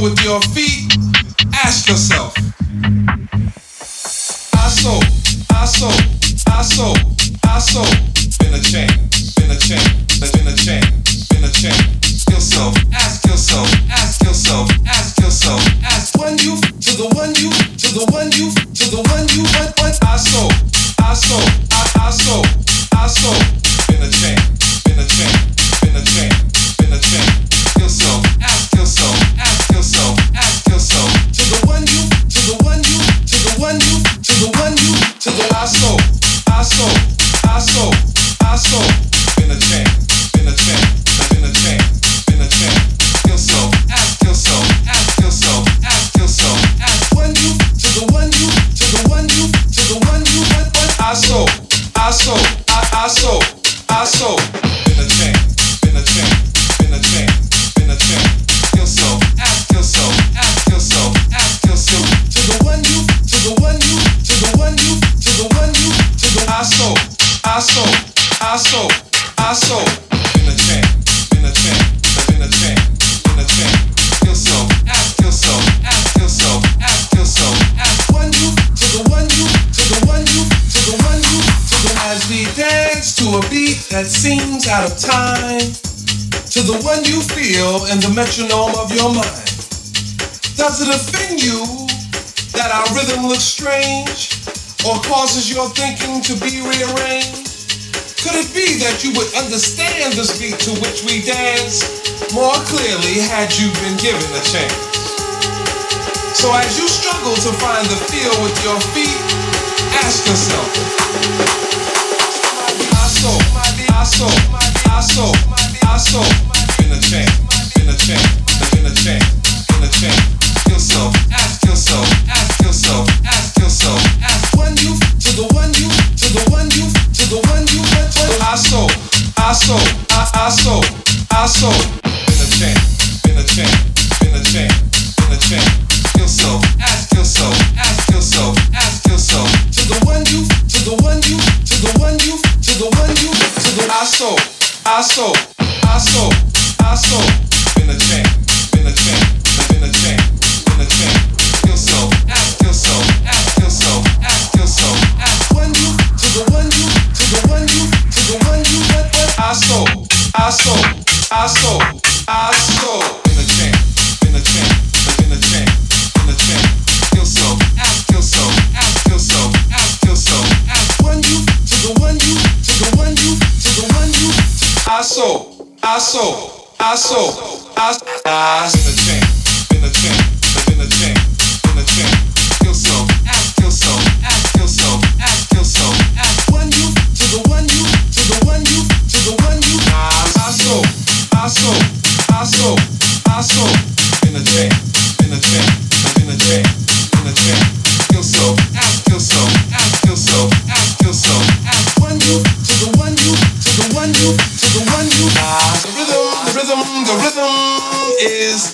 with your feet. the one you, to the one you I I saw, I, I saw, I. radio and the metronome of your mind. Does it offend you that our rhythm looks strange or causes your thinking to be rearranged? Could it be that you would understand this beat to which we dance more clearly had you been given a chance? So as you struggle to find the feel with your feet, ask yourself, I I I I yourself, ask yourself, ask yourself.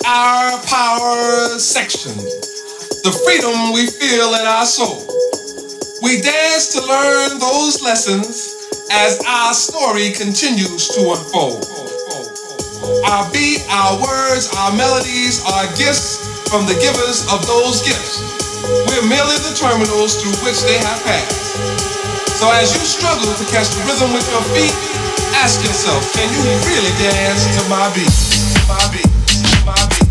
our power section, the freedom we feel in our soul. We dance to learn those lessons as our story continues to unfold. Our beat, our words, our melodies are gifts from the givers of those gifts. We're merely the terminals through which they have passed. So as you struggle to catch the rhythm with your feet, ask yourself, can you really dance to my beat? My beat my beat.